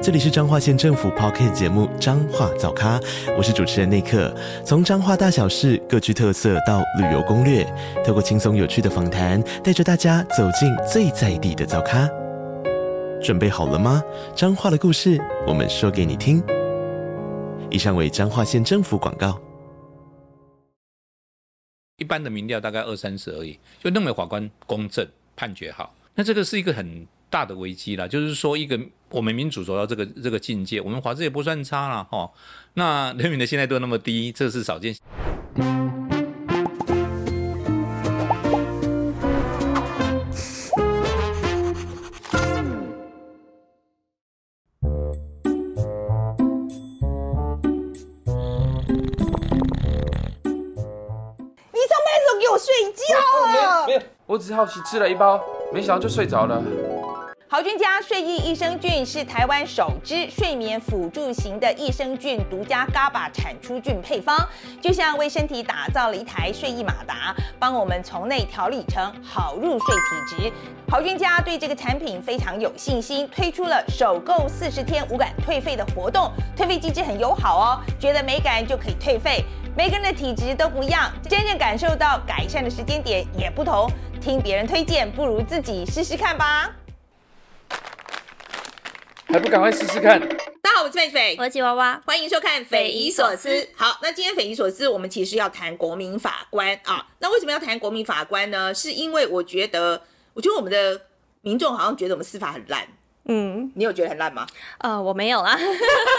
这里是彰化县政府 Podcast 节目《彰化早咖》，我是主持人内克。从彰化大小事各具特色到旅游攻略，透过轻松有趣的访谈，带着大家走进最在地的早咖。准备好了吗？彰化的故事，我们说给你听。以上为彰化县政府广告。一般的民调大概二三十而已，就认为法官公正判决好，那这个是一个很大的危机啦，就是说一个。我们民主走到这个这个境界，我们法治也不算差了哈。那人民的信赖度那么低，这是少见。你上班的时候给我睡觉啊？没有，我只是好奇吃了一包，没想到就睡着了。豪菌家睡意益生菌是台湾首支睡眠辅助型的益生菌独家 GABA 产出菌配方，就像为身体打造了一台睡意马达，帮我们从内调理成好入睡体质。豪菌家对这个产品非常有信心，推出了首购四十天无感退费的活动，退费机制很友好哦，觉得没感就可以退费。每个人的体质都不一样，真正感受到改善的时间点也不同，听别人推荐不如自己试试看吧。还不赶快试试看！大家好，我是狒狒，我是吉娃娃，欢迎收看《匪夷所思》。好，那今天《匪夷所思》，我们其实要谈国民法官啊。那为什么要谈国民法官呢？是因为我觉得，我觉得我们的民众好像觉得我们司法很烂。嗯，你有觉得很烂吗？呃，我没有啦。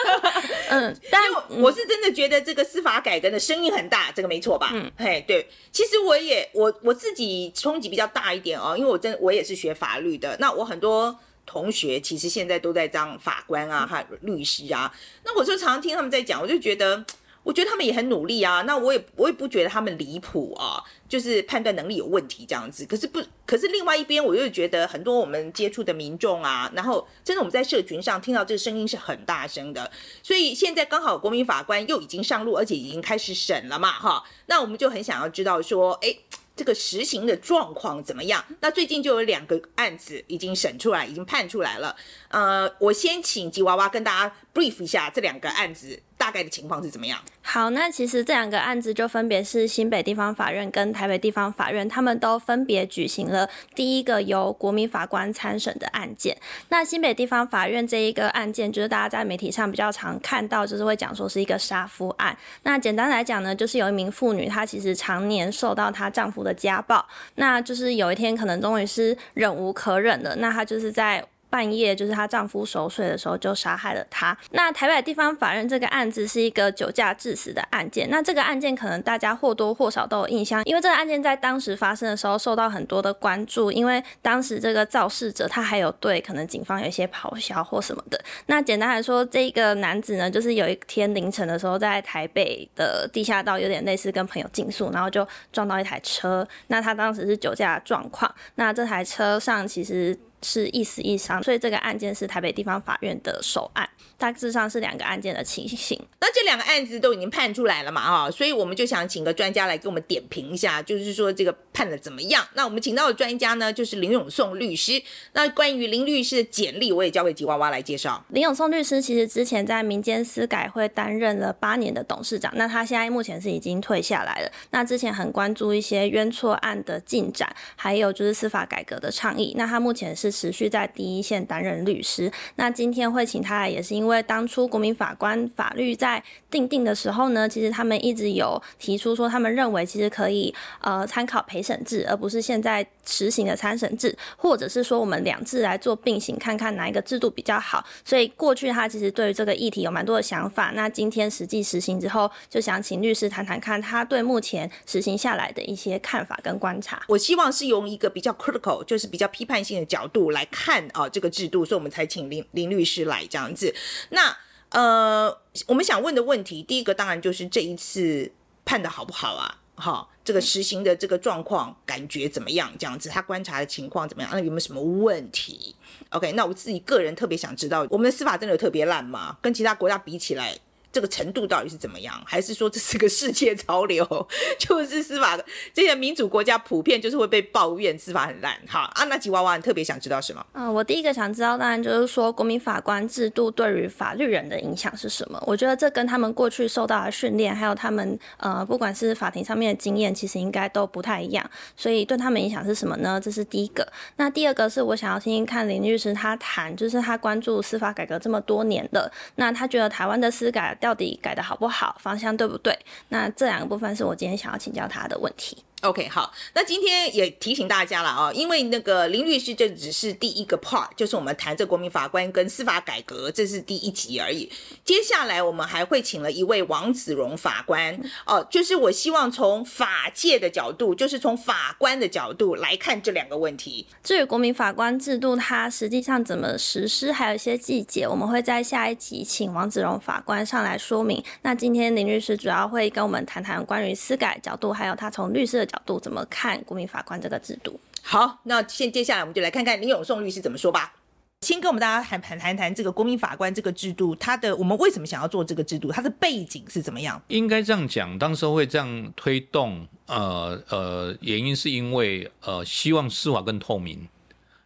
嗯，但我是真的觉得这个司法改革的声音很大，这个没错吧？嗯，嘿，对。其实我也我我自己冲击比较大一点哦，因为我真我也是学法律的，那我很多。同学其实现在都在当法官啊，还有律师啊。那我就常常听他们在讲，我就觉得，我觉得他们也很努力啊。那我也我也不觉得他们离谱啊，就是判断能力有问题这样子。可是不，可是另外一边，我又觉得很多我们接触的民众啊，然后真的我们在社群上听到这个声音是很大声的。所以现在刚好国民法官又已经上路，而且已经开始审了嘛，哈。那我们就很想要知道说，哎。这个实行的状况怎么样？那最近就有两个案子已经审出来，已经判出来了。呃，我先请吉娃娃跟大家 brief 一下这两个案子。大概的情况是怎么样？好，那其实这两个案子就分别是新北地方法院跟台北地方法院，他们都分别举行了第一个由国民法官参审的案件。那新北地方法院这一个案件，就是大家在媒体上比较常看到，就是会讲说是一个杀夫案。那简单来讲呢，就是有一名妇女，她其实常年受到她丈夫的家暴，那就是有一天可能终于是忍无可忍了，那她就是在。半夜就是她丈夫熟睡的时候就杀害了她。那台北地方法院这个案子是一个酒驾致死的案件。那这个案件可能大家或多或少都有印象，因为这个案件在当时发生的时候受到很多的关注，因为当时这个肇事者他还有对可能警方有一些咆哮或什么的。那简单来说，这个男子呢，就是有一天凌晨的时候在台北的地下道有点类似跟朋友竞速，然后就撞到一台车。那他当时是酒驾状况。那这台车上其实。是一死一伤，所以这个案件是台北地方法院的首案，大致上是两个案件的情形。那这两个案子都已经判出来了嘛？哈，所以我们就想请个专家来给我们点评一下，就是说这个判的怎么样？那我们请到的专家呢，就是林永颂律师。那关于林律师的简历，我也交给吉娃娃来介绍。林永颂律师其实之前在民间司改会担任了八年的董事长，那他现在目前是已经退下来了。那之前很关注一些冤错案的进展，还有就是司法改革的倡议。那他目前是。持续在第一线担任律师。那今天会请他来，也是因为当初国民法官法律在订定的时候呢，其实他们一直有提出说，他们认为其实可以呃参考陪审制，而不是现在实行的参审制，或者是说我们两制来做并行，看看哪一个制度比较好。所以过去他其实对于这个议题有蛮多的想法。那今天实际实行之后，就想请律师谈谈看他对目前实行下来的一些看法跟观察。我希望是用一个比较 critical，就是比较批判性的角度。来看啊，这个制度，所以我们才请林林律师来这样子。那呃，我们想问的问题，第一个当然就是这一次判的好不好啊？好，这个实行的这个状况感觉怎么样？这样子，他观察的情况怎么样？那有没有什么问题？OK，那我自己个人特别想知道，我们的司法真的有特别烂吗？跟其他国家比起来？这个程度到底是怎么样？还是说这是个世界潮流？就是司法这些民主国家普遍就是会被抱怨司法很烂。好，啊，那吉娃娃，你特别想知道什么？嗯，我第一个想知道，当然就是说国民法官制度对于法律人的影响是什么？我觉得这跟他们过去受到的训练，还有他们呃，不管是法庭上面的经验，其实应该都不太一样。所以对他们影响是什么呢？这是第一个。那第二个是我想要听听看林律师他谈，就是他关注司法改革这么多年了，那他觉得台湾的司改。到底改的好不好，方向对不对？那这两个部分是我今天想要请教他的问题。OK，好，那今天也提醒大家了啊，因为那个林律师这只是第一个 part，就是我们谈这国民法官跟司法改革，这是第一集而已。接下来我们还会请了一位王子荣法官哦，就是我希望从法界的角度，就是从法官的角度来看这两个问题。至于国民法官制度，它实际上怎么实施，还有一些细节，我们会在下一集请王子荣法官上来说明。那今天林律师主要会跟我们谈谈关于司改角度，还有他从律师的角度怎么看国民法官这个制度？好，那现接下来我们就来看看林永颂律师怎么说吧。先跟我们大家谈谈谈谈这个国民法官这个制度，它的我们为什么想要做这个制度？它的背景是怎么样？应该这样讲，当时会这样推动，呃呃，原因是因为呃，希望司法更透明，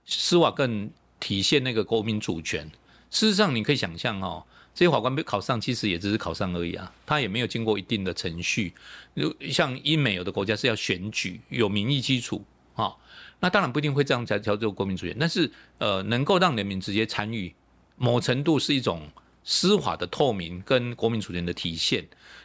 司法更体现那个国民主权。事实上，你可以想象哦。这些法官被考上，其实也只是考上而已啊，他也没有经过一定的程序。如像英美有的国家是要选举，有民意基础啊，那当然不一定会这样才叫做国民主权。但是呃，能够让人民直接参与，某程度是一种司法的透明跟国民主权的体现。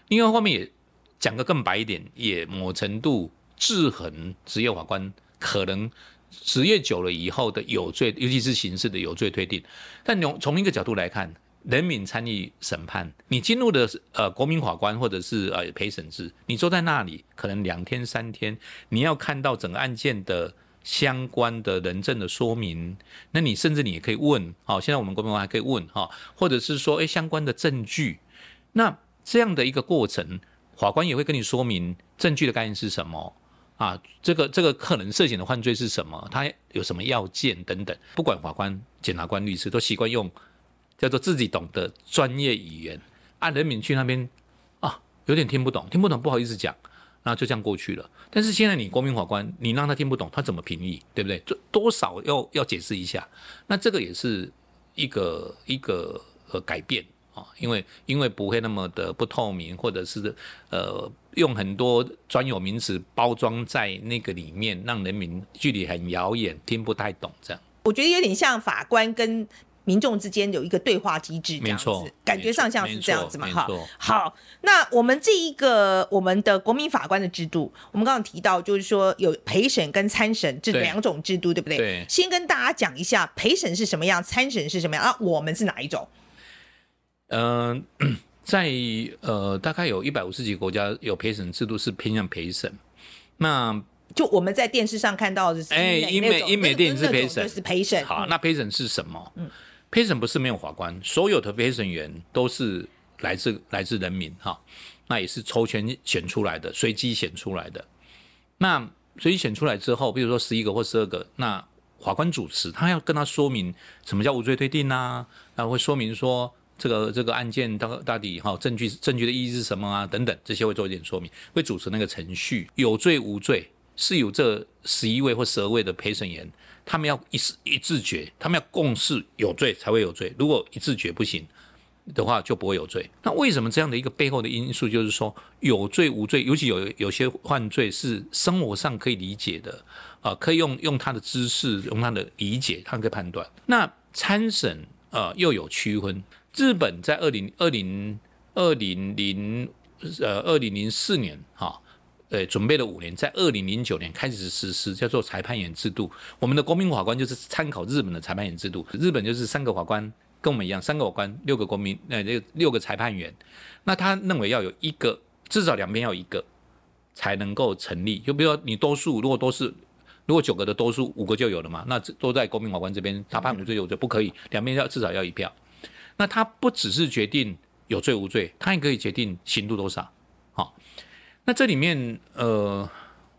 另外一方面也讲个更白一点，也某程度制衡职业法官可能职业久了以后的有罪，尤其是刑事的有罪推定。但从从一个角度来看。人民参与审判，你进入的呃国民法官或者是呃陪审制，你坐在那里可能两天三天，你要看到整个案件的相关的人证的说明，那你甚至你也可以问，好，现在我们国民法官还可以问哈，或者是说诶相关的证据，那这样的一个过程，法官也会跟你说明证据的概念是什么啊，这个这个可能涉嫌的犯罪是什么，他有什么要件等等，不管法官、检察官、律师都习惯用。叫做自己懂得专业语言，按人民去那边啊，有点听不懂，听不懂不好意思讲，那就这样过去了。但是现在你国民法官，你让他听不懂，他怎么评议，对不对？就多少要要解释一下。那这个也是一个一个呃改变啊，因为因为不会那么的不透明，或者是呃用很多专有名词包装在那个里面，让人民距离很遥远，听不太懂这样。我觉得有点像法官跟。民众之间有一个对话机制，这样子，感觉上像是这样子嘛，哈。好，那我们这一个我们的国民法官的制度，我们刚刚提到，就是说有陪审跟参审这两种制度，对，不对？对。先跟大家讲一下陪审是什么样，参审是什么样啊？我们是哪一种？嗯、呃，在呃，大概有一百五十几个国家有陪审制度，是偏向陪审。那就我们在电视上看到的是，哎，英美英美电影是陪审，是陪审。好，那陪审是什么？嗯。陪审不是没有法官，所有的陪审员都是来自来自人民哈，那也是抽签选出来的，随机选出来的。那随机选出来之后，比如说十一个或十二个，那法官主持，他要跟他说明什么叫无罪推定啊，然后会说明说这个这个案件到到底哈证据证据的意义是什么啊等等，这些会做一点说明，会主持那个程序，有罪无罪是有这十一位或十二位的陪审员。他们要一一致决，他们要共识有罪才会有罪，如果一致决不行的话，就不会有罪。那为什么这样的一个背后的因素，就是说有罪无罪，尤其有有些犯罪是生活上可以理解的啊、可以用用他的知识，用他的理解，他可以判断。那参审啊又有区分，日本在二零二零二零零呃二零零四年哈。呃，准备了五年，在二零零九年开始实施，叫做裁判员制度。我们的国民法官就是参考日本的裁判员制度。日本就是三个法官，跟我们一样，三个法官，六个国民，呃，这六个裁判员。那他认为要有一个，至少两边要一个，才能够成立。就比如说你多数，如果都是，如果九个的多数，五个就有了嘛。那都在国民法官这边，他判无罪有罪不可以，两边要至少要一票。那他不只是决定有罪无罪，他也可以决定刑度多少。好。那这里面，呃，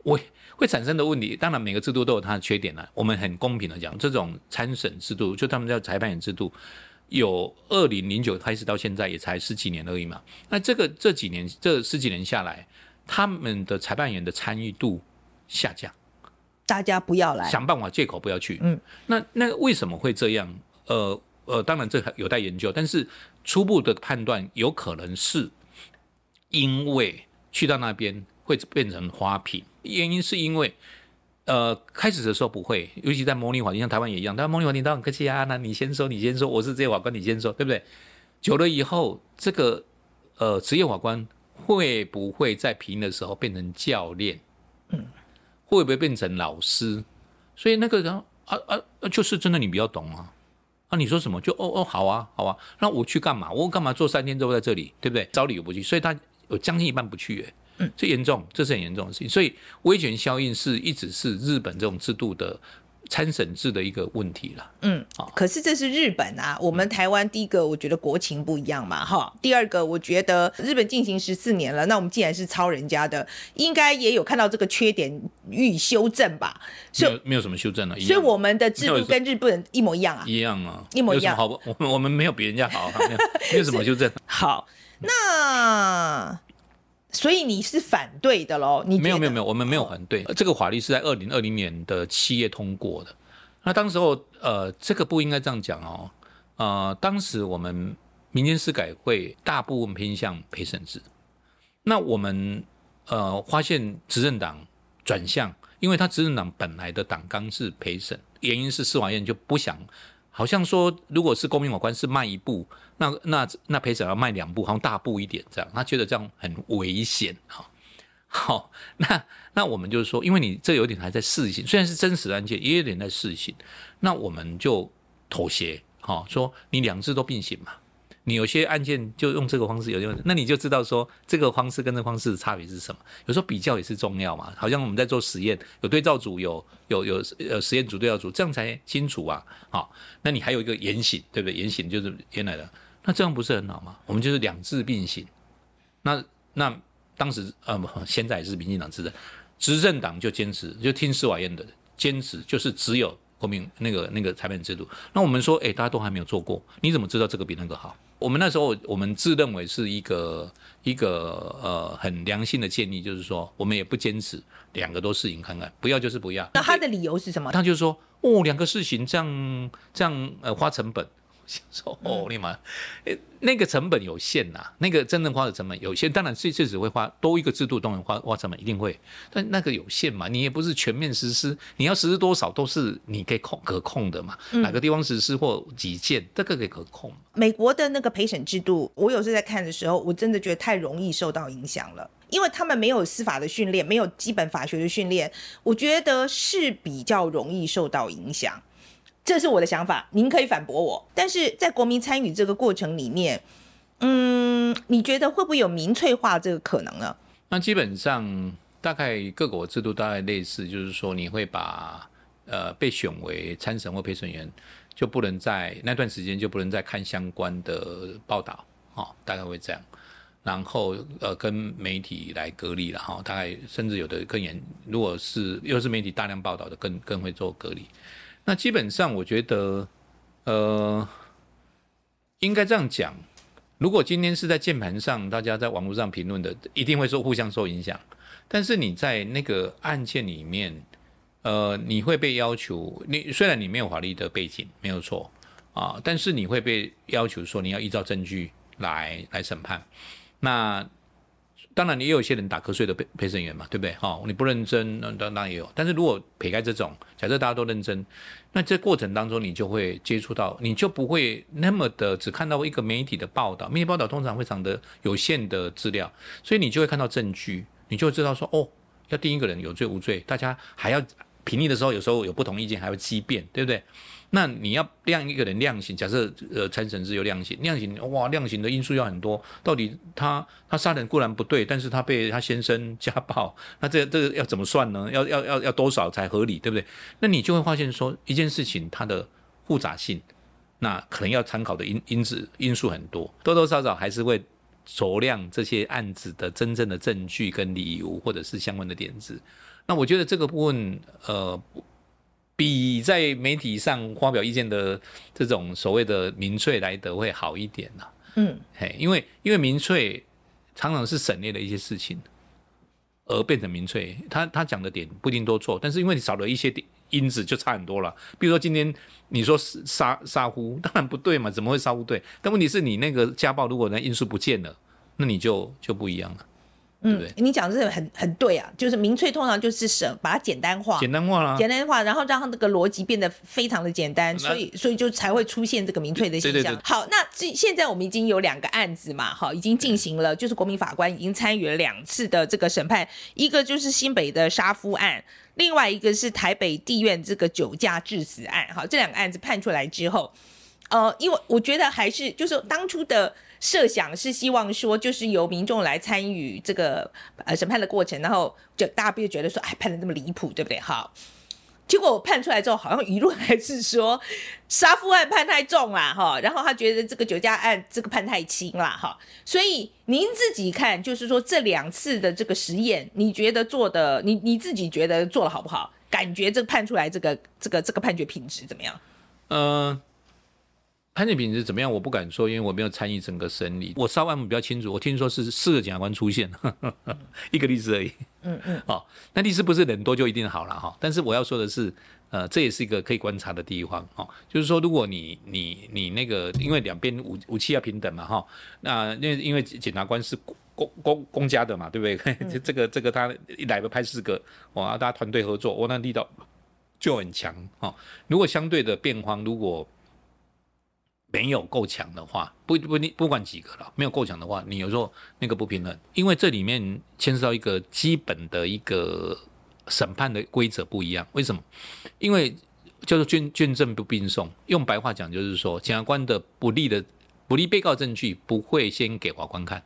我会产生的问题。当然，每个制度都有它的缺点了。我们很公平的讲，这种参审制度，就他们叫裁判员制度，有二零零九开始到现在也才十几年而已嘛。那这个这几年这十几年下来，他们的裁判员的参与度下降，大家不要来，想办法借口不要去。嗯，那那为什么会这样？呃呃，当然这有待研究，但是初步的判断有可能是因为去到那边会变成花瓶，原因是因为呃开始的时候不会，尤其在模拟法庭，像台湾也一样，但模拟法庭都很客气啊，那你先说，你先说，我是职业法官，你先说，对不对？久了以后，这个呃职业法官会不会在评的时候变成教练？嗯，会不会变成老师？所以那个人啊啊，就是真的你比较懂啊。啊，你说什么就哦哦好啊好啊，那我去干嘛？我干嘛做三天之后在这里，对不对？找理由不去，所以他有将近一半不去，哎，嗯，这严重，这是很严重的事情。所以威权效应是一直是日本这种制度的。参审制的一个问题了，嗯，可是这是日本啊，我们台湾第一个，我觉得国情不一样嘛，哈，第二个，我觉得日本进行十四年了，那我们既然是抄人家的，应该也有看到这个缺点予以修正吧？没有，没有什么修正了，所以我们的制度跟日本一模一样啊，一样啊，一模一样。好，我们我们没有比人家好，没有什么 修正。好，那。所以你是反对的喽？你没有没有没有，我们没有反对。这个法律是在二零二零年的七月通过的。那当时候，呃，这个不应该这样讲哦。呃，当时我们民间司改会大部分偏向陪审制。那我们呃发现执政党转向，因为他执政党本来的党纲是陪审，原因是司法院就不想。好像说，如果是公民法官是迈一步，那那那陪审要迈两步，好像大步一点这样，他觉得这样很危险哈。好，那那我们就是说，因为你这有点还在试行，虽然是真实的案件，也有点在试行，那我们就妥协，哈，说你两制都并行嘛。你有些案件就用这个方式，有些那你就知道说这个方式跟这个方式的差别是什么。有时候比较也是重要嘛，好像我们在做实验，有对照组，有有有呃实验组、对照组，这样才清楚啊。好，那你还有一个严刑，对不对？严刑就是原来的，那这样不是很好吗？我们就是两制并行。那那当时呃，现在也是民进党执政，执政党就坚持就听司法院的坚持，就是只有国民那个那个裁判制度。那我们说，哎，大家都还没有做过，你怎么知道这个比那个好？我们那时候，我们自认为是一个一个呃很良性的建议，就是说，我们也不坚持两个都试行看看，不要就是不要。那他的理由是什么？他就是说，哦，两个试行这样这样呃花成本。说哦，你妈，那个成本有限呐，那个真正花的成本有限。当然，这次只会花多一个制度，都能花花成本一定会，但那个有限嘛，你也不是全面实施，你要实施多少都是你可以控可控的嘛。哪个地方实施或几件，这个可以可控。美国的那个陪审制度，我有时候在看的时候，我真的觉得太容易受到影响了，因为他们没有司法的训练，没有基本法学的训练，我觉得是比较容易受到影响。这是我的想法，您可以反驳我。但是在国民参与这个过程里面，嗯，你觉得会不会有民粹化这个可能呢？那基本上大概各国制度大概类似，就是说你会把呃被选为参审或陪审员，就不能在那段时间就不能再看相关的报道，哦，大概会这样。然后呃跟媒体来隔离了哈，大概甚至有的更严，如果是又是媒体大量报道的，更更会做隔离。那基本上，我觉得，呃，应该这样讲。如果今天是在键盘上，大家在网络上评论的，一定会受互相受影响。但是你在那个案件里面，呃，你会被要求，你虽然你没有法律的背景，没有错啊，但是你会被要求说你要依照证据来来审判。那当然，也有一些人打瞌睡的陪陪审员嘛，对不对？哈，你不认真，那当然也有。但是如果撇开这种，假设大家都认真，那这过程当中你就会接触到，你就不会那么的只看到一个媒体的报道。媒体报道通常非常的有限的资料，所以你就会看到证据，你就会知道说，哦，要定一个人有罪无罪，大家还要评议的时候，有时候有不同意见，还要激辩，对不对？那你要量一个人量刑，假设呃参审是有量刑，量刑哇，量刑的因素要很多。到底他他杀人固然不对，但是他被他先生 家暴，那这这个要怎么算呢？要要要要多少才合理，对不对？那你就会发现说一件事情它的复杂性，那可能要参考的因因子因素很多，多多少少还是会酌量这些案子的真正的证据跟理由或者是相关的点子。那我觉得这个部分，呃，比在媒体上发表意见的这种所谓的民粹来得会好一点呐。嗯，嘿，因为因为民粹常常是省略了一些事情，而变成民粹。他他讲的点不一定都错，但是因为你少了一些点因子，就差很多了。比如说今天你说杀杀夫，当然不对嘛，怎么会杀夫对？但问题是你那个家暴，如果那因素不见了，那你就就不一样了。嗯，你讲的是很很对啊，就是民粹通常就是省把它简单化，简单化了，简单化，然后让它这个逻辑变得非常的简单，所以所以就才会出现这个民粹的现象。对对对，好，那这现在我们已经有两个案子嘛，哈，已经进行了，就是国民法官已经参与了两次的这个审判，一个就是新北的杀夫案，另外一个是台北地院这个酒驾致死案，哈，这两个案子判出来之后，呃，因为我觉得还是就是当初的。设想是希望说，就是由民众来参与这个呃审判的过程，然后就大家不就觉得说，哎，判的这么离谱，对不对？好，结果我判出来之后，好像舆论还是说杀夫案判太重了，哈，然后他觉得这个酒驾案这个判太轻了，哈。所以您自己看，就是说这两次的这个实验，你觉得做的，你你自己觉得做的好不好？感觉这判出来这个这个这个判决品质怎么样？嗯、判决品质怎么样？我不敢说，因为我没有参与整个审理。我稍微比较清楚，我听说是四个检察官出现，呵 呵一个律师而已。嗯嗯。哦，那律师不是人多就一定好了哈。但是我要说的是，呃，这也是一个可以观察的地方哦。就是说，如果你你你那个，因为两边武武器要平等嘛哈。那因为因为检察官是公公公家的嘛，对不对？嗯、这个这个他一来个拍四个，哇，大家团队合作，我那力道就很强哦。如果相对的辩方如果没有够强的话，不不你不管几个了，没有够强的话，你有时候那个不平衡，因为这里面牵涉到一个基本的一个审判的规则不一样。为什么？因为叫做卷卷证不并送，用白话讲就是说，检察官的不利的不利被告证据不会先给法官看，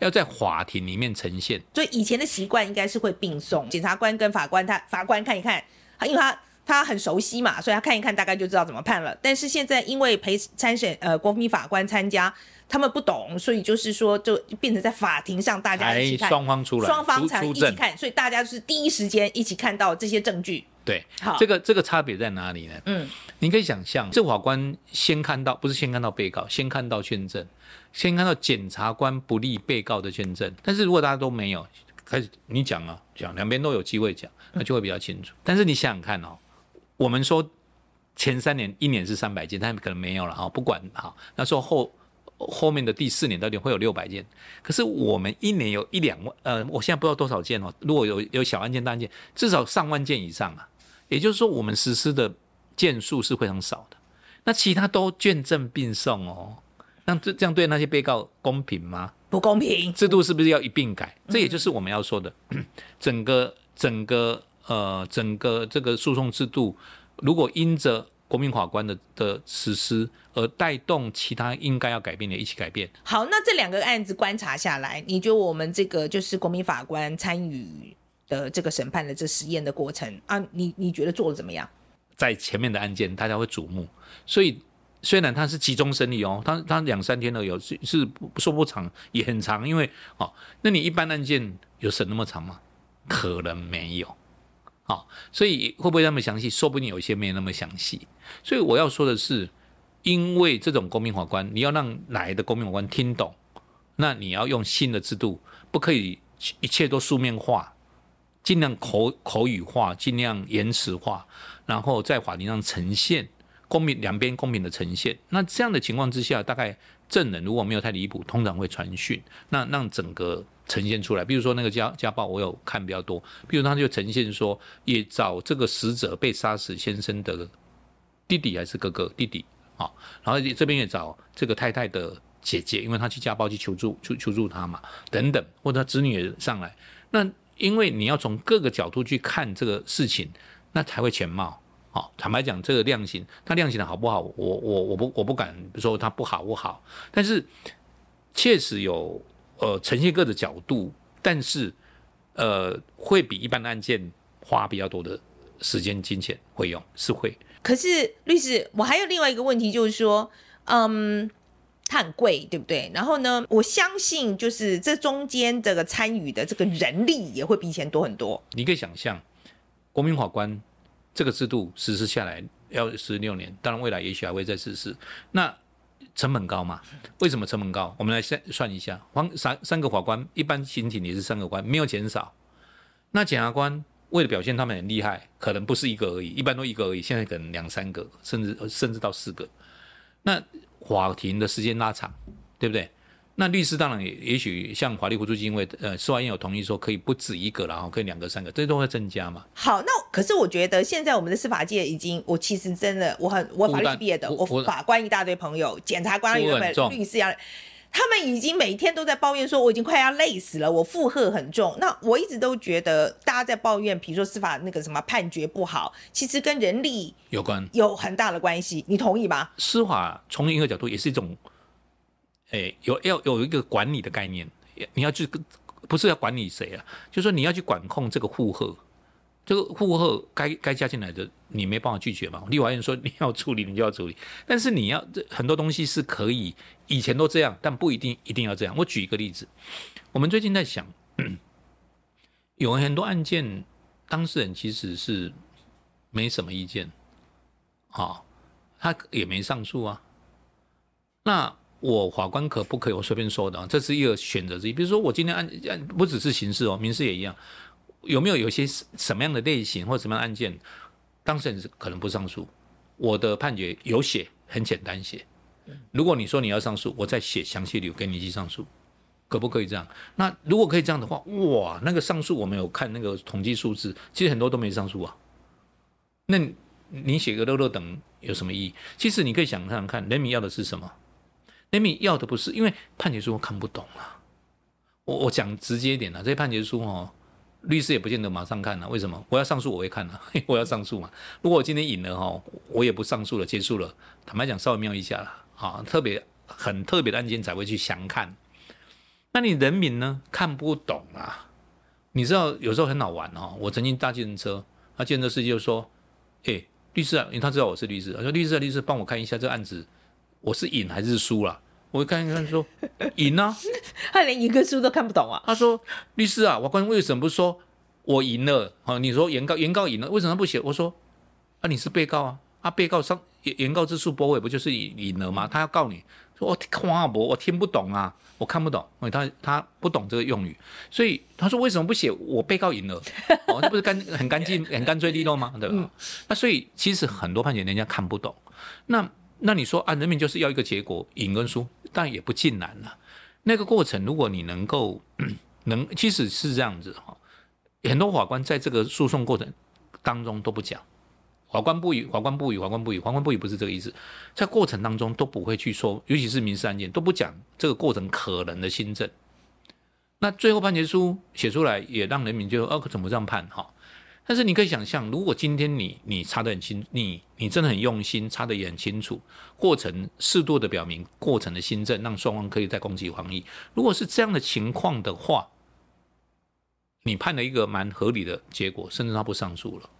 要在法庭里面呈现。所以以前的习惯应该是会并送，检察官跟法官他法官看一看，因为他。他很熟悉嘛，所以他看一看大概就知道怎么判了。但是现在因为陪参审呃国民法官参加，他们不懂，所以就是说就变成在法庭上大家一起看，双方出来，双方才一起看，所以大家就是第一时间一起看到这些证据。对，好，这个这个差别在哪里呢？嗯，你可以想象，这法官先看到不是先看到被告，先看到卷证，先看到检察官不利被告的卷证。但是如果大家都没有，开始你讲啊讲，两边都有机会讲，那就会比较清楚。嗯，但是你想想看哦。我们说前三年一年是三百件，但可能没有了哈，不管哈。那说后后面的第四年到底会有六百件，可是我们一年有一两万，呃，我现在不知道多少件哦。如果有有小案件、大案件，至少上万件以上啊。也就是说，我们实施的件数是非常少的。那其他都卷证并送哦，那这这样对那些被告公平吗？不公平。制度是不是要一并改？这也就是我们要说的，嗯、整个整个。呃，整个这个诉讼制度，如果因着国民法官的的实施而带动其他应该要改变的，一起改变。好，那这两个案子观察下来，你觉得我们这个就是国民法官参与的这个审判的这实验的过程啊，你你觉得做的怎么样？在前面的案件，大家会瞩目，所以虽然他是集中审理哦，他他两三天都有是是说不长也很长，因为哦，那你一般案件有审那么长吗？可能没有。好，所以会不会那么详细？说不定有一些没有那么详细。所以我要说的是，因为这种公民法官，你要让来的公民法官听懂，那你要用新的制度，不可以一切都书面化，尽量口口语化，尽量言辞化，然后在法庭上呈现公平两边公平的呈现。那这样的情况之下，大概证人如果没有太离谱，通常会传讯，那让整个。呈现出来，比如说那个家家暴，我有看比较多。比如他就呈现说，也找这个死者被杀死先生的弟弟还是哥哥弟弟啊，然后这边也找这个太太的姐姐，因为他去家暴去求助求求助他嘛，等等，或者他子女也上来。那因为你要从各个角度去看这个事情，那才会全貌。好，坦白讲，这个量刑，他量刑的好不好，我我我不我不敢说他不好不好，但是确实有。呃，呈现各的角度，但是，呃，会比一般的案件花比较多的时间、金钱费用，是会。可是律师，我还有另外一个问题，就是说，嗯，它很贵，对不对？然后呢，我相信就是这中间这个参与的这个人力也会比以前多很多。你可以想象，国民法官这个制度实施下来要十六年，当然未来也许还会再实施。那成本高嘛？为什么成本高？我们来算算一下，三三个法官，一般刑庭也是三个官，没有减少。那检察官为了表现他们很厉害，可能不是一个而已，一般都一个而已，现在可能两三个，甚至甚至到四个。那法庭的时间拉长，对不对？那律师当然也也许像法律互助基金会，呃，司法院有同意说可以不止一个，然后可以两个、三个，这都会增加嘛。好，那可是我觉得现在我们的司法界已经，我其实真的我很我法律毕业的，我法官一大堆朋友，检察官一大堆律师要，他们已经每天都在抱怨说，我已经快要累死了，我负荷很重。那我一直都觉得大家在抱怨，比如说司法那个什么判决不好，其实跟人力有关，有很大的关系。你同意吗？司法从一个角度也是一种。哎，有要有一个管理的概念，你要去不是要管理谁啊？就是说你要去管控这个负荷，这个负荷该该加进来的，你没办法拒绝嘛。立法院说你要处理，你就要处理。但是你要这很多东西是可以，以前都这样，但不一定一定要这样。我举一个例子，我们最近在想，有很多案件，当事人其实是没什么意见，啊，他也没上诉啊，那。我法官可不可以我随便说的啊？这是一个选择之一。比如说，我今天案案不只是刑事哦，民事也一样。有没有有些什么样的类型或什么样的案件，当事人是可能不上诉？我的判决有写，很简单写。如果你说你要上诉，我再写详细理由给你去上诉，可不可以这样？那如果可以这样的话，哇，那个上诉我没有看那个统计数字，其实很多都没上诉啊。那你写个落落长有什么意义？其实你可以想想看，人民要的是什么？人民要的不是，因为判决书我看不懂啊。我我讲直接一点啊，这些判决书哦，律师也不见得马上看啊。为什么？我要上诉我会看啊，我要上诉嘛。如果我今天赢了哈，我也不上诉了，结束了。坦白讲，稍微瞄一下啦，啊，特别很特别的案件才会去详看。那你人民呢，看不懂啊？你知道有时候很好玩哦。我曾经搭计程车，那计程车司机就说：“哎，律师啊，因为他知道我是律师，他说律师啊，律师帮我看一下这个案子。”我是赢还是输了？我看一看说赢啊，他连赢跟输都看不懂啊。他说律师啊，法官为什么不说我赢了？好，你说原告原告赢了，为什么不写？我说啊，你是被告啊，啊，被告上原告之诉驳回不就是赢了吗？他要告你说我夸我我听不懂啊，我看不懂，他他不懂这个用语，所以他说为什么不写我被告赢了？哦，那不是干很干净很干脆利落吗？对吧？嗯、那所以其实很多判决人家看不懂，那。那你说啊，人民就是要一个结果，赢跟输，但也不尽然了。那个过程，如果你能够能，其实是这样子哈。很多法官在这个诉讼过程当中都不讲，法官不语，法官不语，法官不语，法官不语不是这个意思，在过程当中都不会去说，尤其是民事案件都不讲这个过程可能的新政。那最后判决书写出来，也让人民就哦，怎么这样判哈？但是你可以想象，如果今天你你查得很清，你你真的很用心，查的也很清楚，过程适度的表明过程的新政，让双方可以再攻击防疫。如果是这样的情况的话，你判了一个蛮合理的结果，甚至他不上诉了，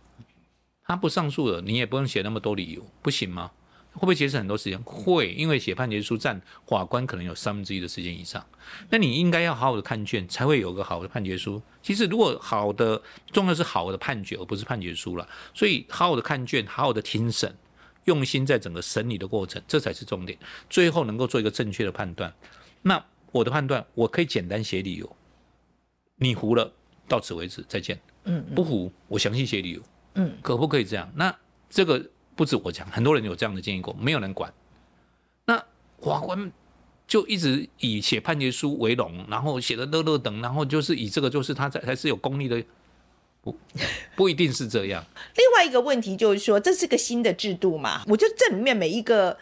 他不上诉了，你也不用写那么多理由，不行吗？会不会节省很多时间？会，因为写判决书占法官可能有三分之一的时间以上。那你应该要好好的看卷，才会有个好的判决书。其实，如果好的，重要是好的判决，而不是判决书了。所以，好好的看卷，好好的听审，用心在整个审理的过程，这才是重点。最后能够做一个正确的判断。那我的判断，我可以简单写理由。你糊了，到此为止，再见。嗯，不糊，我详细写理由。嗯，可不可以这样？那这个。不止我讲，很多人有这样的建议过，没有人管。那法官就一直以写判决书为荣，然后写的乐乐等，然后就是以这个就是他才才是有功力的，不不一定是这样。另外一个问题就是说，这是个新的制度嘛？我觉得这里面每一个。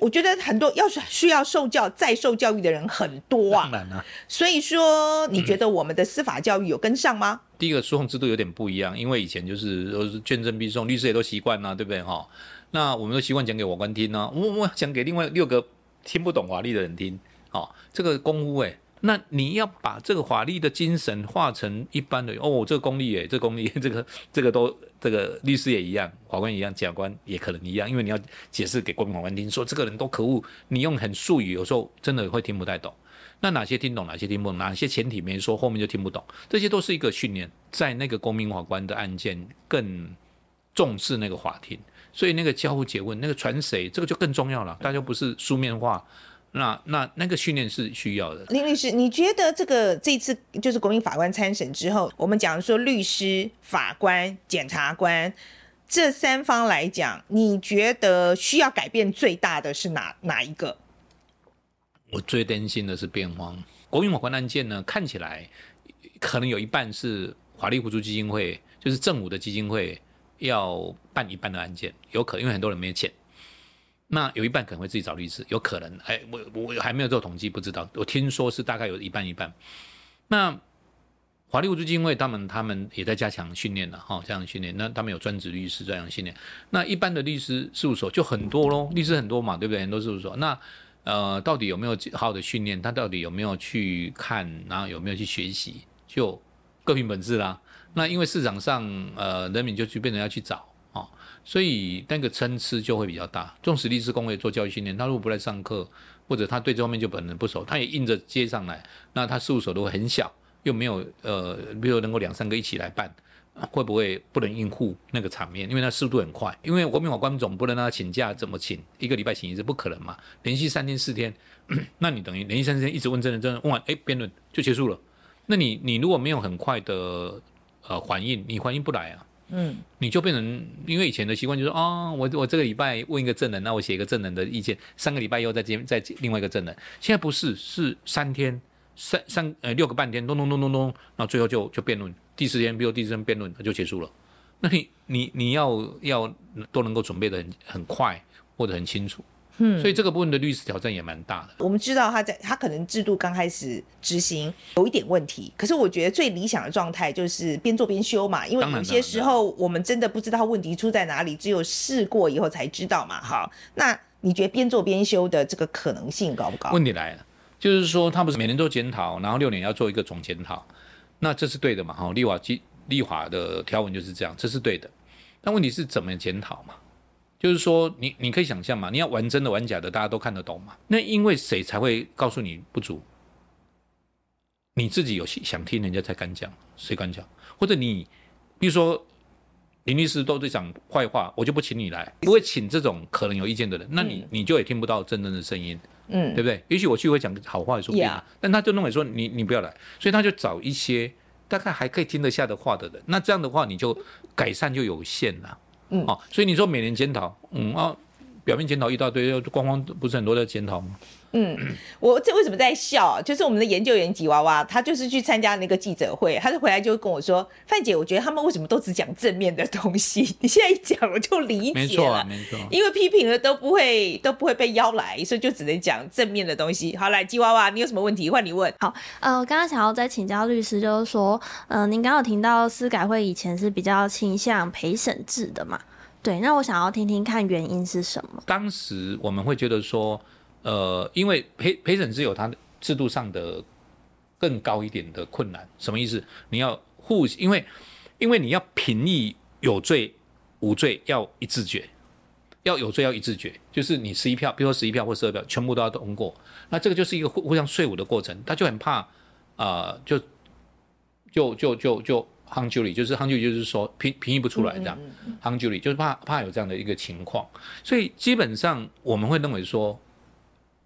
我觉得很多要是需要受教再受教育的人很多啊，当然了。所以说，你觉得我们的司法教育有跟上吗？第一个诉讼制度有点不一样，因为以前就是都是卷证必送，律师也都习惯了，对不对哈？那我们都习惯讲给法官听呢，我我讲给另外六个听不懂法律的人听，哦，这个功夫哎，那你要把这个法律的精神化成一般的哦，这个功力哎，这个功力 这个这个都这个律师也一样，法官一样，检察官也可能一样，因为你要解释给国民法官听，说这个人多可恶，你用很术语，有时候真的会听不太懂。那哪些听懂，哪些听不懂，哪些前提没说，后面就听不懂，这些都是一个训练，在那个公民法官的案件更重视那个法庭，所以那个交互结问，那个传谁，这个就更重要了。大家不是书面化。那那那个训练是需要的。林律师，你觉得这个这次就是国民法官参审之后，我们讲说律师、法官、检察官这三方来讲，你觉得需要改变最大的是哪哪一个？我最担心的是辩方。国民法官案件呢，看起来可能有一半是法律互助基金会，就是政府的基金会要办一半的案件，有可能因为很多人没钱。那有一半可能会自己找律师，有可能，哎，我我还没有做统计，不知道。我听说是大概有一半一半。那法律扶助基金会他们他们也在加强训练了哈，加强训练。那他们有专职律师这样训练。那一般的律师事务所就很多喽，律师很多嘛，对不对？很多事务所。那呃，到底有没有好好的训练？他到底有没有去看？然后有没有去学习？就各凭本事啦。那因为市场上呃，人民就去变成要去找。哦所以那个参差就会比较大。纵使律师公会做教育训练，他如果不来上课，或者他对这方面就本人不熟，他也硬着接上来，那他事务所都会很小，又没有呃，比如能够两三个一起来办，会不会不能应付那个场面？因为他速度很快，因为国民法官总不能让他请假怎么请？一个礼拜请一次不可能嘛？连续三天四天，那你等于连续三天一直问证人，证人问完，哎，辩论就结束了。那你你如果没有很快的呃反应，你反应不来啊。嗯，你就变成，因为以前的习惯就是啊，我我这个礼拜问一个证人，那我写一个证人的意见，三个礼拜以后再接再另外一个证人。现在不是，是三天三三呃六个半天，咚咚咚咚咚，那最后就就辩论，第四天比如第四天辩论就结束了。那你你你要要都能够准备的很很快或者很清楚。嗯，所以这个部分的律师挑战也蛮大的。我们知道他在他可能制度刚开始执行有一点问题，可是我觉得最理想的状态就是边做边修嘛，因为有些时候我们真的不知道问题出在哪里，只有试过以后才知道嘛。好，那你觉得边做边修的这个可能性高不高？问题来了，就是说他不是每年做检讨，然后六年要做一个总检讨，那这是对的嘛？哈，立法基立法的条文就是这样，这是对的。但问题是怎么检讨嘛？就是说，你你可以想象嘛，你要玩真的玩假的，大家都看得懂嘛。那因为谁才会告诉你不足？你自己有想听，人家才敢讲。谁敢讲？或者你，比如说林律师都在讲坏话，我就不请你来，不会请这种可能有意见的人。那你你就也听不到真正的声音，嗯，对不对？也许我去会讲好话也说不定，Yeah. 但他就认为说你你不要来，所以他就找一些大概还可以听得下的话的人。那这样的话，你就改善就有限了。嗯，哦，所以你说每年检讨，嗯啊，表面检讨一大堆，官方不是很多在检讨吗？嗯，我这为什么在笑？就是我们的研究员吉娃娃，他就是去参加那个记者会，他就回来就跟我说：“范姐，我觉得他们为什么都只讲正面的东西？你现在一讲，我就理解了。没错啊，没错，因为批评了都不会都不会被邀来，所以就只能讲正面的东西。好，来吉娃娃，你有什么问题？换你问。好，呃，我刚刚想要再请教律师，就是说，呃，您刚刚有听到司改会以前是比较倾向陪审制的嘛？对，那我想要听听看原因是什么？当时我们会觉得说。呃，因为陪陪审是有它制度上的更高一点的困难，什么意思？你要互，因为因为你要评议有罪无罪要一致决，要有罪要一致决，就是你十一票，比如说十一票或十二票，全部都要通过，那这个就是一个互互相说服的过程，他就很怕啊、呃，就就就就就 hung jury，就是 hung jury 就是说平平移不出来这样 hung jury 就是怕怕有这样的一个情况，所以基本上我们会认为说。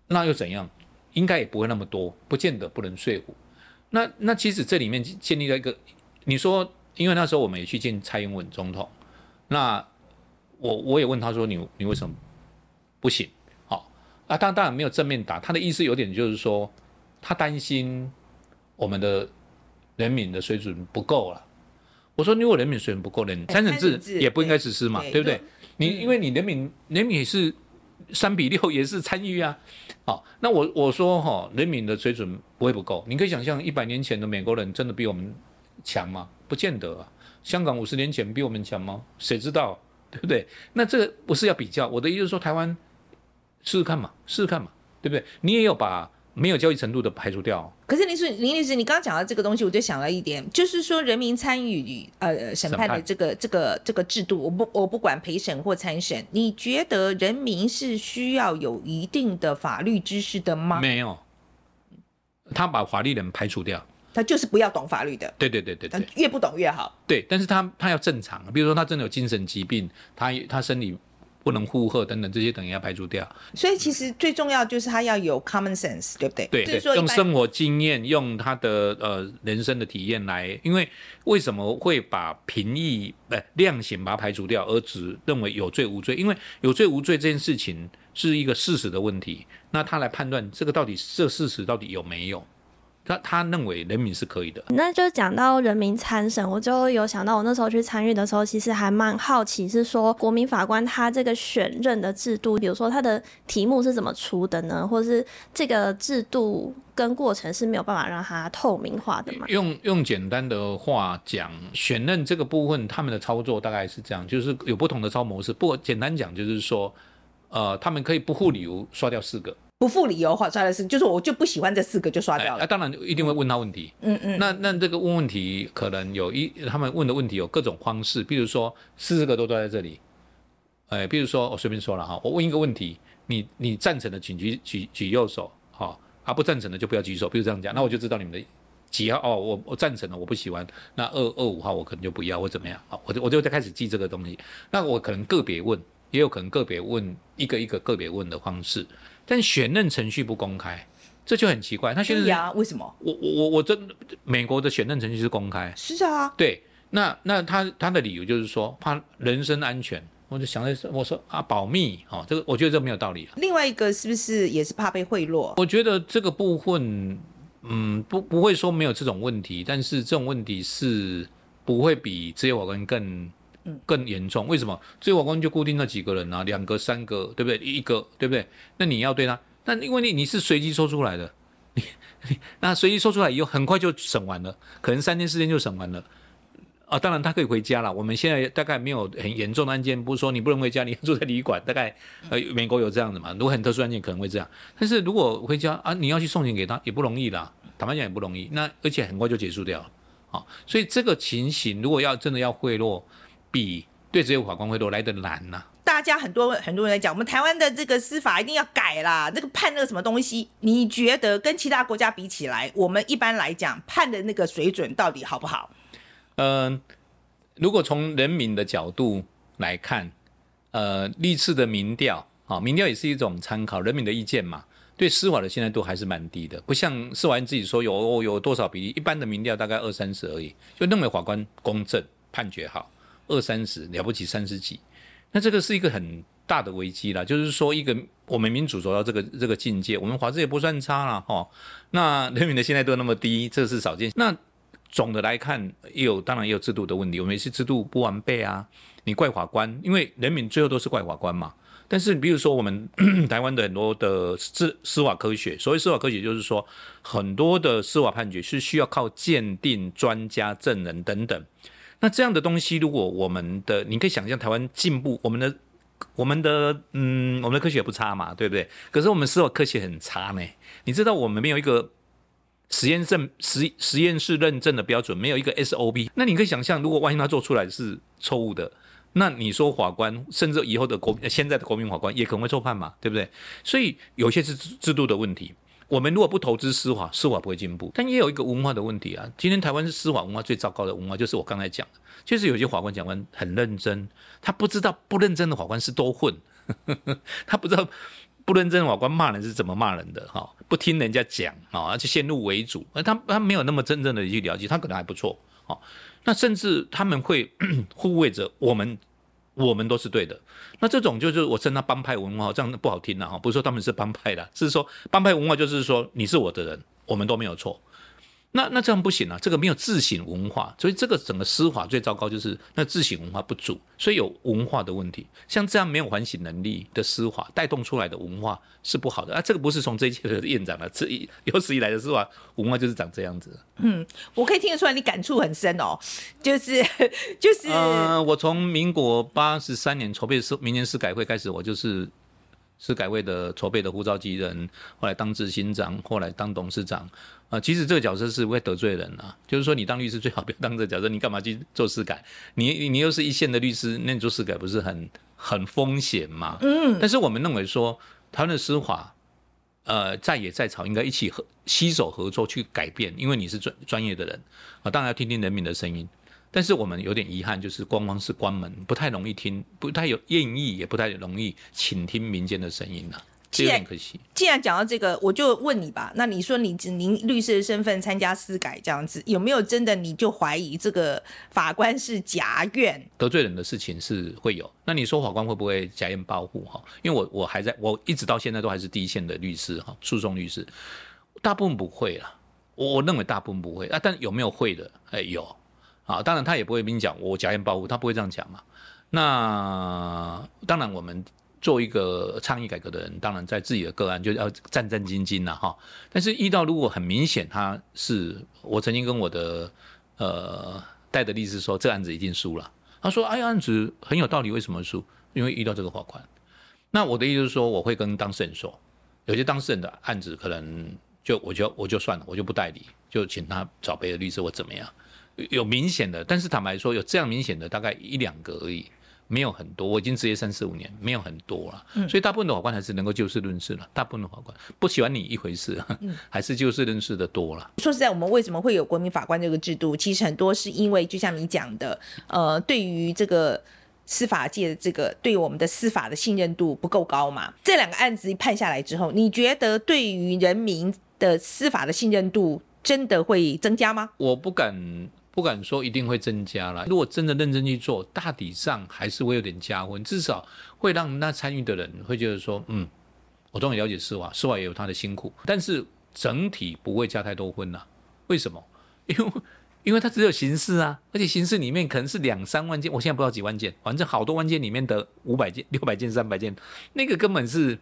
那又怎样？应该也不会那么多，不见得不能说服。那那其实这里面建立了一个，你说，因为那时候我们也去见蔡英文总统，那我我也问他说你，你你为什么不行？好啊，当当然没有正面答，他的意思有点就是说，他担心我们的人民的水准不够了。我说，如果人民水准不够，人三审制也不应该实施嘛，对不对？你因为你人民人民也是。三比六也是参与啊，好，那我我说哈，人民的水准不会不够。你可以想象，一百年前的美国人真的比我们强吗？不见得啊。香港五十年前比我们强吗？谁知道，对不对？那这个不是要比较，我的意思是说，台湾试试看嘛，试试看嘛，对不对？你也有把没有教育程度的排除掉。可是林律林律师，你刚刚讲到这个东西，我就想了一点，就是说人民参与呃审判的这个这个这个制度，我不我不管陪审或参审，你觉得人民是需要有一定的法律知识的吗？没有，他把法律人排除掉。他就是不要懂法律的，对对对对对，越不懂越好。对，但是他他要正常，比如说他真的有精神疾病，他他身体不能负荷等等这些等于要排除掉。所以其实最重要就是他要有 common sense，对不对？对，对，用生活经验，用他的呃人生的体验来，因为为什么会把评议呃量刑把它排除掉，而只认为有罪无罪？因为有罪无罪这件事情是一个事实的问题，那他来判断这个到底这事实到底有没有？他他认为人民是可以的，那就讲到人民参审，我就有想到我那时候去参与的时候，其实还蛮好奇，是说国民法官他这个选任的制度，比如说他的题目是怎么出的呢？或是这个制度跟过程是没有办法让它透明化的吗？用用简单的话讲，选任这个部分，他们的操作大概是这样，就是有不同的操模式。不过简单讲就是说，呃，他们可以不附理由刷掉四个。不附理由，刷掉四个，就是我就不喜欢这四个，就刷掉了。哎，当然一定会问他问题。嗯嗯。那那这个问问题，可能有一他们问的问题有各种方式，比如说四十个都都在这里。哎，比如说我随便说了哈，我问一个问题，你你赞成的请举举举右手，哈，啊不赞成的就不要举手，比如这样讲，那我就知道你们的几号哦，我我赞成的我不喜欢，那二二五号我可能就不要，或怎么样，好，我就我就在开始记这个东西。那我可能个别问，也有可能个别问一个一个个别问的方式。但选任程序不公开，这就很奇怪。他选任、啊，为什么？我我我我真美国的选任程序是公开，是啊。对，那那他他的理由就是说怕人身安全，我就想的是，我说啊保密哦，这个我觉得这没有道理。另外一个是不是也是怕被贿赂？我觉得这个部分，嗯，不不会说没有这种问题，但是这种问题是不会比自由法官更。更严重，为什么？最后法官就固定那几个人啊，两个、三个，对不对？一个，对不对？那你要对他，那因为你你是随机抽出来的，你那随机抽出来以后，很快就审完了，可能三天四天就审完了。啊，当然他可以回家了。我们现在大概没有很严重的案件，不是说你不能回家，你要住在旅馆。大概呃，美国有这样的嘛？如果很特殊案件可能会这样，但是如果回家啊，你要去送钱给他也不容易啦，坦白讲也不容易。那而且很快就结束掉了。啊，所以这个情形如果要真的要贿赂。比对职业法官会都来的难呐、啊。大家很多很多人在讲，我们台湾的这个司法一定要改啦。那个判那个什么东西，你觉得跟其他国家比起来，我们一般来讲判的那个水准到底好不好？嗯、呃，如果从人民的角度来看，呃，历次的民调啊，民调也是一种参考，人民的意见嘛，对司法的信赖度还是蛮低的。不像司法院自己说有有多少比例，一般的民调大概二三十而已，就认为法官公正，判决好。二三十了不起，三十几，那这个是一个很大的危机啦。就是说，一个我们民主走到这个这个境界，我们法治也不算差了哈。那人民的信赖度那么低，这是少见。那总的来看，也有当然也有制度的问题，我们也是制度不完备啊。你怪法官，因为人民最后都是怪法官嘛。但是，比如说我们 台湾的很多的司司法科学，所谓司法科学，就是说很多的司法判决是需要靠鉴定专家、证人等等。那这样的东西，如果我们的，你可以想象台湾进步，我们的，我们的，嗯，我们的科学也不差嘛，对不对？可是我们司法科学很差呢。你知道我们没有一个实验证实实验室认证的标准，没有一个 SOP。那你可以想象，如果万一他做出来是错误的，那你说法官，甚至以后的国现在的国民法官也可能会错判嘛，对不对？所以有些是制度的问题。我们如果不投资司法，司法不会进步。但也有一个文化的问题啊。今天台湾是司法文化最糟糕的文化，就是我刚才讲的，就是有些法官讲官很认真，他不知道不认真的法官是多混，他不知道不认真的法官骂人是怎么骂人的哈，不听人家讲啊，而且先入为主，而他他没有那么真正的去了解，他可能还不错啊。那甚至他们会 护卫着我们。我们都是对的，那这种就是我称他帮派文化，这样不好听的哈，不是说他们是帮派的，是说帮派文化就是说你是我的人，我们都没有错。那那这样不行啊，这个没有自省文化，所以这个整个司法最糟糕就是那自省文化不足，所以有文化的问题。像这样没有反省能力的司法带动出来的文化是不好的啊。这个不是从这一届的院长啊，这一有史以来的司法文化就是长这样子。嗯，我可以听得出来你感触很深哦，就是就是，呃，我从民国八十三年筹备司民间司改会开始，我就是司改会的筹备的呼召机人，后来当执行长，后来当董事长啊。其实这个角色是会得罪人啊，就是说你当律师最好不要当这个角色，你干嘛去做司改？你你又是一线的律师，那你做司改不是很很风险吗？嗯。但是我们认为说，台湾的司法，呃，在野在朝，应该一起合携手合作去改变，因为你是专专业的人啊，当然要听听人民的声音。但是我们有点遗憾，就是光光是关门，不太容易听，不太有愿意，也不太容易倾听民间的声音了，这有点可惜。既然讲到这个，我就问你吧。那你说你您律师的身份参加司改这样子，有没有真的你就怀疑这个法官是假愿得罪人的事情是会有？那你说法官会不会假愿报护哈？因为我我还在我一直到现在都还是第一线的律师哈，诉讼律师，大部分不会了。我我认为大部分不会啊，但有没有会的？哎，有。啊，当然他也不会跟你讲我假愿报护，他不会这样讲嘛。那当然，我们做一个倡议改革的人，当然在自己的个案就要战战兢兢了哈。但是遇到如果很明显他是，我曾经跟我的呃带的律师说，这案子已经输了。他说，哎，案子很有道理，为什么输？因为遇到这个罚款。那我的意思是说，我会跟当事人说，有些当事人的案子可能就我就我就算了，我就不代理，就请他找别的律师或怎么样。有明显的，但是坦白说，有这样明显的大概一两个而已，没有很多。我已经职业三四五年，没有很多了。嗯，所以大部分的法官还是能够就事论事了。大部分的法官不喜欢你一回事，还是就事论事的多了。说实在，我们为什么会有国民法官这个制度？其实很多是因为，就像你讲的，呃，对于这个司法界的这个对我们的司法的信任度不够高嘛。这两个案子一判下来之后，你觉得对于人民的司法的信任度真的会增加吗？我不敢。不敢说一定会增加了。如果真的认真去做，大体上还是会有点加分，至少会让那参与的人会觉得说，嗯，我终于了解司法，司法也有他的辛苦，但是整体不会加太多分了。为什么？因为因为它只有刑事啊，而且刑事里面可能是两三万件，我现在不知道几万件，反正好多万件里面的五百件、六百件、三百件，那个根本是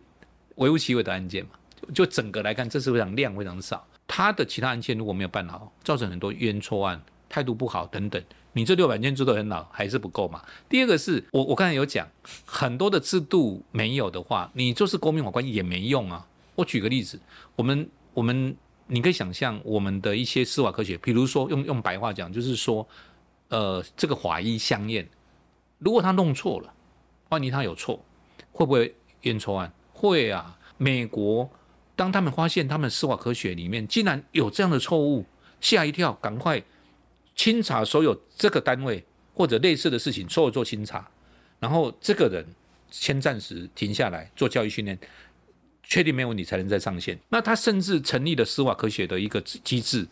微乎其微的案件嘛。就整个来看，这是非常量非常少。他的其他案件如果没有办好，造成很多冤错案。态度不好等等，你这六百件制度很老还是不够嘛？第二个是我我刚才有讲，很多的制度没有的话，你就是国民法官也没用啊。我举个例子，我们我们你可以想象我们的一些司法科学，比如说用用白话讲，就是说，呃，这个法医相验，如果他弄错了，万一他有错，会不会冤错案？会啊。美国当他们发现他们司法科学里面竟然有这样的错误，吓一跳，赶快。清查所有这个单位或者类似的事情，所有做清查，然后这个人先暂时停下来做教育训练，确定没有问题才能再上线。那他甚至成立了司法科学的一个机制，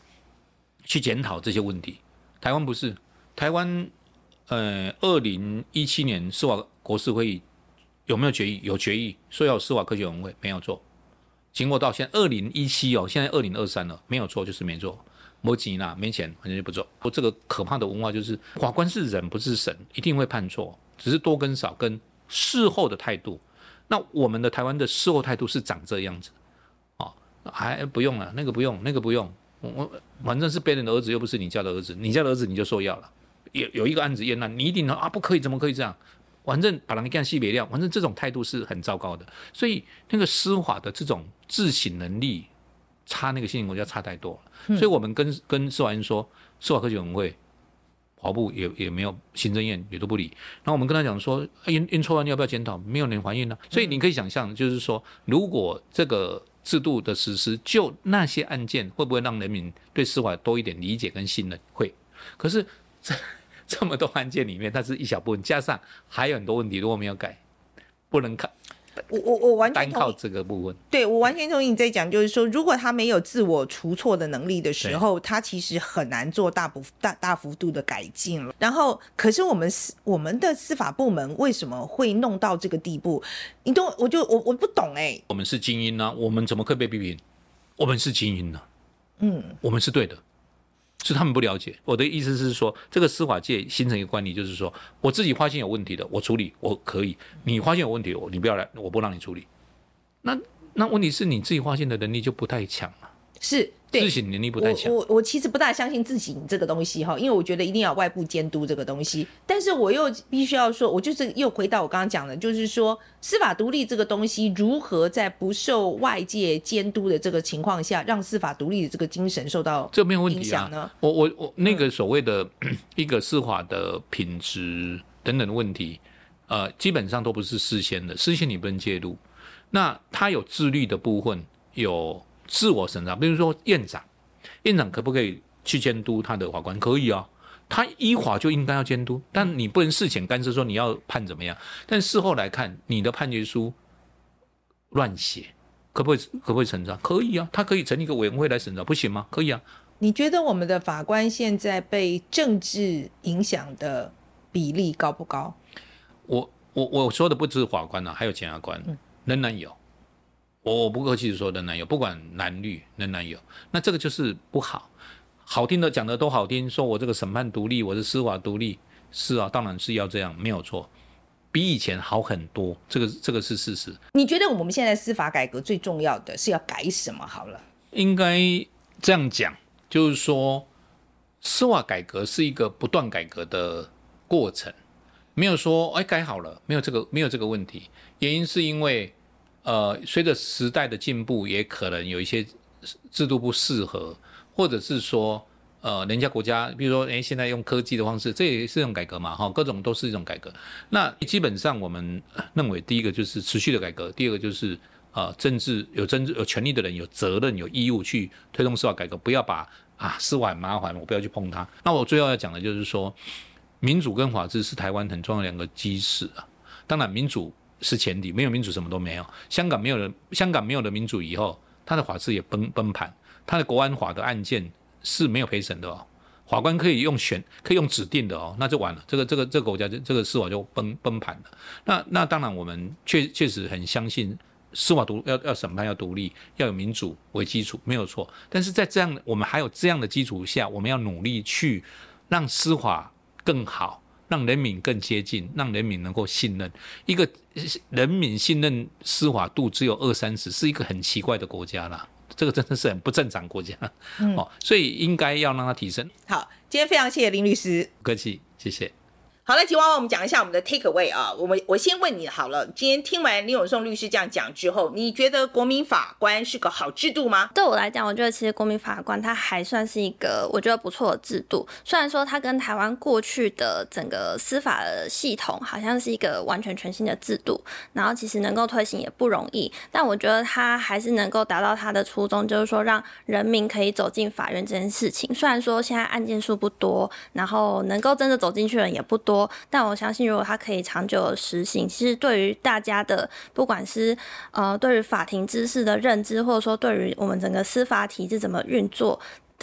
去检讨这些问题。台湾不是，台湾呃，二零一七年司法国事会议有没有决议？有决议说要司法科学委员会，没有做。经过到现在二零一七哦，现在二零二三了，没有做就是没做。没钱啦，没钱，反正就不做。我这个可怕的文化就是，法官是人，不是神，一定会判错，只是多跟少跟事后的态度。那我们的台湾的事后态度是长这样子，啊，还不用了，那个不用，那个不用，我反正是别人的儿子，又不是你家的儿子，你家的儿子你就受要了。有有一个案子验案，你一定能啊，不可以，怎么可以这样？反正把人干西别料，反正这种态度是很糟糕的。所以那个司法的这种自省能力。差那个信任国家差太多了，所以我们跟跟司法院说，司法科学委员会，法部也也没有行政院也都不理。然后我们跟他讲说，运运错案要不要检讨？没有人反映呢。所以你可以想象，就是说，如果这个制度的实施，就那些案件会不会让人民对司法多一点理解跟信任？会。可是这 这么多案件里面，它是一小部分，加上还有很多问题，如果没有改，不能看。我我我完全单靠这个部分，对，我完全同意你在讲，就是说，如果他没有自我除错的能力的时候，他其实很难做大幅大大幅度的改进了。然后，可是我们司我们的司法部门为什么会弄到这个地步？你都我就我我不懂哎、欸。我们是精英呢、啊，我们怎么可以被批评？我们是精英呢、啊，嗯，我们是对的。是他们不了解。我的意思是说，这个司法界形成一个惯例，就是说，我自己发现有问题的，我处理我可以；你发现有问题，我你不要来，我不让你处理。那那问题是你自己发现的能力就不太强了。是。对自省能力不太强。我我我其实不大相信自省这个东西哈，因为我觉得一定要外部监督这个东西。但是我又必须要说，我就是又回到我刚刚讲的，就是说司法独立这个东西如何在不受外界监督的这个情况下，让司法独立的这个精神受到这没有问题啊。我我我那个所谓的 一个司法的品质等等的问题，呃，基本上都不是事先的，事先你不能介入。那他有自律的部分有。自我审查，比如说院长，院长可不可以去监督他的法官？可以啊，他依法就应该要监督，但你不能事前干涉说你要判怎么样。但事后来看，你的判决书乱写，可不可以？可不可以审查？可以啊，他可以成立一个委员会来审查，不行吗？可以啊。你觉得我们的法官现在被政治影响的比例高不高？我我我说的不只是法官啊，还有检察官，仍然有。我不客气的说，仍然有，不管男绿，仍然有。那这个就是不好，好听的讲的都好听，说我这个审判独立，我是司法独立，是啊，当然是要这样，没有错，比以前好很多，这个这个是事实。你觉得我们现在司法改革最重要的是要改什么？好了，应该这样讲，就是说司法改革是一个不断改革的过程，没有说哎改好了，没有这个没有这个问题，原因是因为。呃，随着时代的进步，也可能有一些制度不适合，或者是说，呃，人家国家，比如说，哎，现在用科技的方式，这也是一种改革嘛，哈，各种都是一种改革。那基本上我们认为，第一个就是持续的改革，第二个就是，呃，政治有政治有权利的人有责任有义务去推动司法改革，不要把啊司法很麻烦，我不要去碰它。那我最后要讲的就是说，民主跟法治是台湾很重要的两个基石啊。当然，民主。是前提，没有民主什么都没有。香港没有了，香港没有了民主以后，他的法治也崩崩盘，他的国安法的案件是没有陪审的哦，法官可以用选，可以用指定的哦，那就完了，这个这个这个国家就这个司法就崩崩盘了。那那当然，我们确确实很相信司法独要要审判要独立，要有民主为基础，没有错。但是在这样我们还有这样的基础下，我们要努力去让司法更好。让人民更接近，让人民能够信任。一个人民信任司法度只有二三十，是一个很奇怪的国家啦。这个真的是很不正常国家，嗯、哦，所以应该要让它提升。好，今天非常谢谢林律师，不客气，谢谢。好了，吉娃娃，我们讲一下我们的 take away 啊。我们我先问你好了，今天听完林永颂律师这样讲之后，你觉得国民法官是个好制度吗？对我来讲，我觉得其实国民法官他还算是一个我觉得不错的制度。虽然说他跟台湾过去的整个司法系统好像是一个完全全新的制度，然后其实能够推行也不容易，但我觉得他还是能够达到他的初衷，就是说让人民可以走进法院这件事情。虽然说现在案件数不多，然后能够真的走进去的人也不多。但我相信，如果它可以长久的实行，其实对于大家的，不管是呃对于法庭知识的认知，或者说对于我们整个司法体制怎么运作，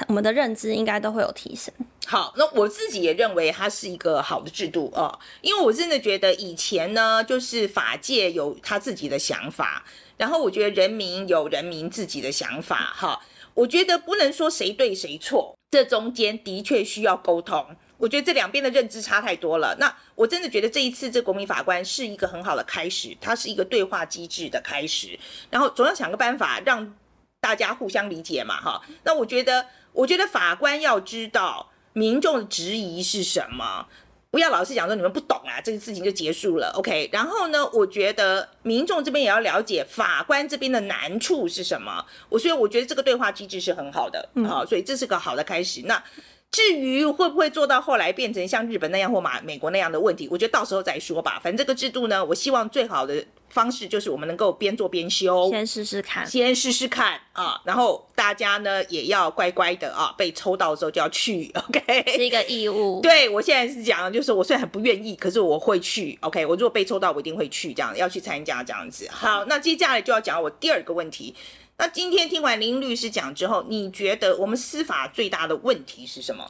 我们的认知应该都会有提升。好，那我自己也认为它是一个好的制度哦，因为我真的觉得以前呢，就是法界有他自己的想法，然后我觉得人民有人民自己的想法，哈，我觉得不能说谁对谁错，这中间的确需要沟通。我觉得这两边的认知差太多了。那我真的觉得这一次这国民法官是一个很好的开始，它是一个对话机制的开始。然后总要想个办法让大家互相理解嘛，哈。那我觉得，我觉得法官要知道民众的质疑是什么，不要老是讲说你们不懂啊，这个事情就结束了，OK。然后呢，我觉得民众这边也要了解法官这边的难处是什么。我所以我觉得这个对话机制是很好的，好，所以这是个好的开始。那。至于会不会做到后来变成像日本那样或马美国那样的问题，我觉得到时候再说吧。反正这个制度呢，我希望最好的方式就是我们能够边做边修，先试试看，先试试看啊。然后大家呢也要乖乖的啊，被抽到的时候就要去，OK，是一个义务。对，我现在是讲，就是我虽然很不愿意，可是我会去，OK。我如果被抽到，我一定会去，这样要去参加这样子。好，那接下来就要讲我第二个问题。那今天听完林律师讲之后，你觉得我们司法最大的问题是什么？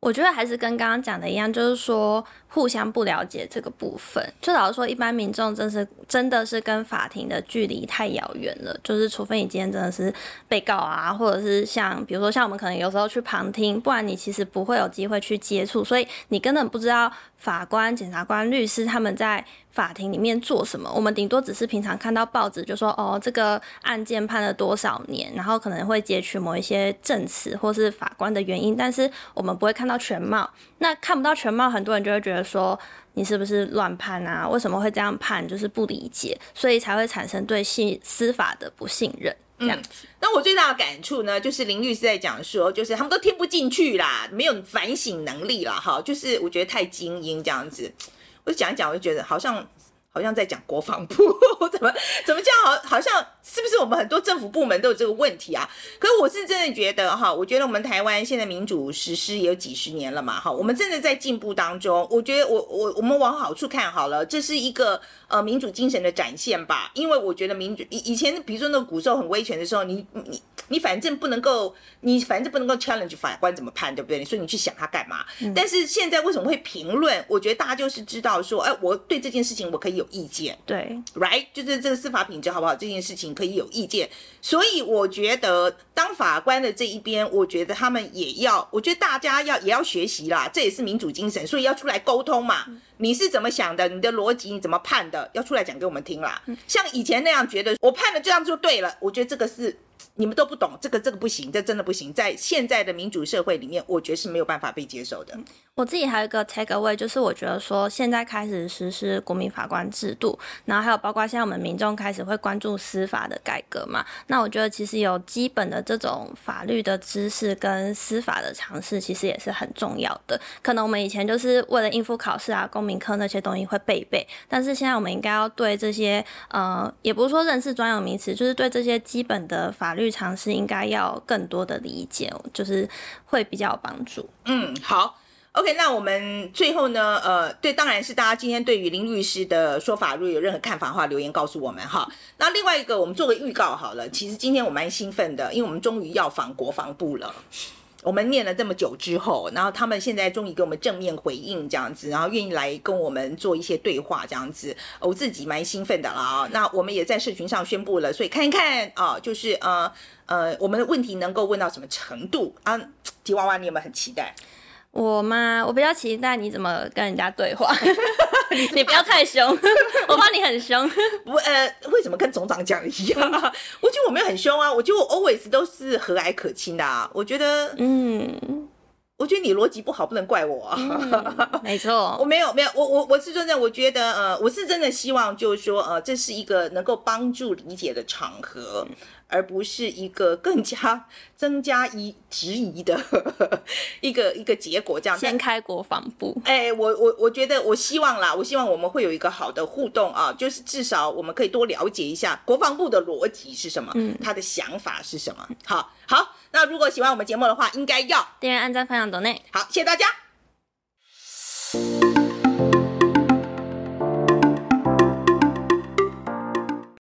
我觉得还是跟刚刚讲的一样，就是说互相不了解这个部分。就老实说，一般民众真是真的是跟法庭的距离太遥远了。就是除非你今天真的是被告啊，或者是像比如说像我们可能有时候去旁听，不然你其实不会有机会去接触，所以你根本不知道法官、检察官、律师他们在法庭里面做什么？我们顶多只是平常看到报纸就说哦，这个案件判了多少年，然后可能会截取某一些证词或是法官的原因，但是我们不会看到全貌。那看不到全貌，很多人就会觉得说你是不是乱判啊？为什么会这样判？就是不理解，所以才会产生对信司法的不信任。这样子，嗯，那我最大的感触呢，就是林律师在讲说，就是他们都听不进去啦，没有反省能力啦，哈，就是我觉得太精英这样子，我就讲一讲，我就觉得好像。好像在讲国防部，怎么怎么这样？好，好像是不是我们很多政府部门都有这个问题啊？可是我是真的觉得哈，我觉得我们台湾现在民主实施也有几十年了嘛，哈，我们真的在进步当中。我觉得我我我们往好处看好了，这是一个呃民主精神的展现吧。因为我觉得民主以以前，比如说那个古时候很威权的时候，你你你反正不能够，你反正不能够 challenge 法官怎么判，对不对？你说你去想他干嘛？嗯、但是现在为什么会评论？我觉得大家就是知道说，哎，我对这件事情我可以有。意见对，right，就是这个司法品质好不好这件事情可以有意见，所以我觉得当法官的这一边，我觉得他们也要，我觉得大家要也要学习啦，这也是民主精神，所以要出来沟通嘛。你是怎么想的？你的逻辑你怎么判的？要出来讲给我们听啦。像以前那样觉得我判了这样就对了，我觉得这个是。你们都不懂这个，这个不行，这真的不行。在现在的民主社会里面，我觉得是没有办法被接受的。我自己还有一个 take away，就是我觉得说，现在开始实施国民法官制度，然后还有包括现在我们民众开始会关注司法的改革嘛。那我觉得其实有基本的这种法律的知识跟司法的常识，其实也是很重要的。可能我们以前就是为了应付考试啊、公民课那些东西会背一背，但是现在我们应该要对这些呃，也不是说认识专有名词，就是对这些基本的法律。常识应该要更多的理解，就是会比较有帮助。嗯，好，OK，那我们最后呢，呃，对，当然是大家今天对于林律师的说法，如果有任何看法的话，留言告诉我们哈。那另外一个，我们做个预告好了。其实今天我蛮兴奋的，因为我们终于要访国防部了。我们念了这么久之后，然后他们现在终于给我们正面回应这样子，然后愿意来跟我们做一些对话这样子，我自己蛮兴奋的了啊。那我们也在社群上宣布了，所以看一看啊，就是呃呃，我们的问题能够问到什么程度啊？吉娃娃，你有没有很期待？我吗？我比较期待你怎么跟人家对话。你，你不要太凶，我怕你很凶。不，呃，为什么跟总长讲一样？我觉得我没有很凶啊，我觉得我 always 都是和蔼可亲的啊。我觉得，嗯，我觉得你逻辑不好，不能怪我。嗯、没错，我没有，没有，我我我是真的，我觉得，呃，我是真的希望，就是说，呃，这是一个能够帮助理解的场合。而不是一个更加 增加疑质疑的一个一个结果，这样先开国防部。哎，我我我觉得，我希望啦，我希望我们会有一个好的互动啊，就是至少我们可以多了解一下国防部的逻辑是什么，嗯，他的想法是什么。好，好，那如果喜欢我们节目的话，应该要订阅、按赞、分享、等内。好，谢谢大家。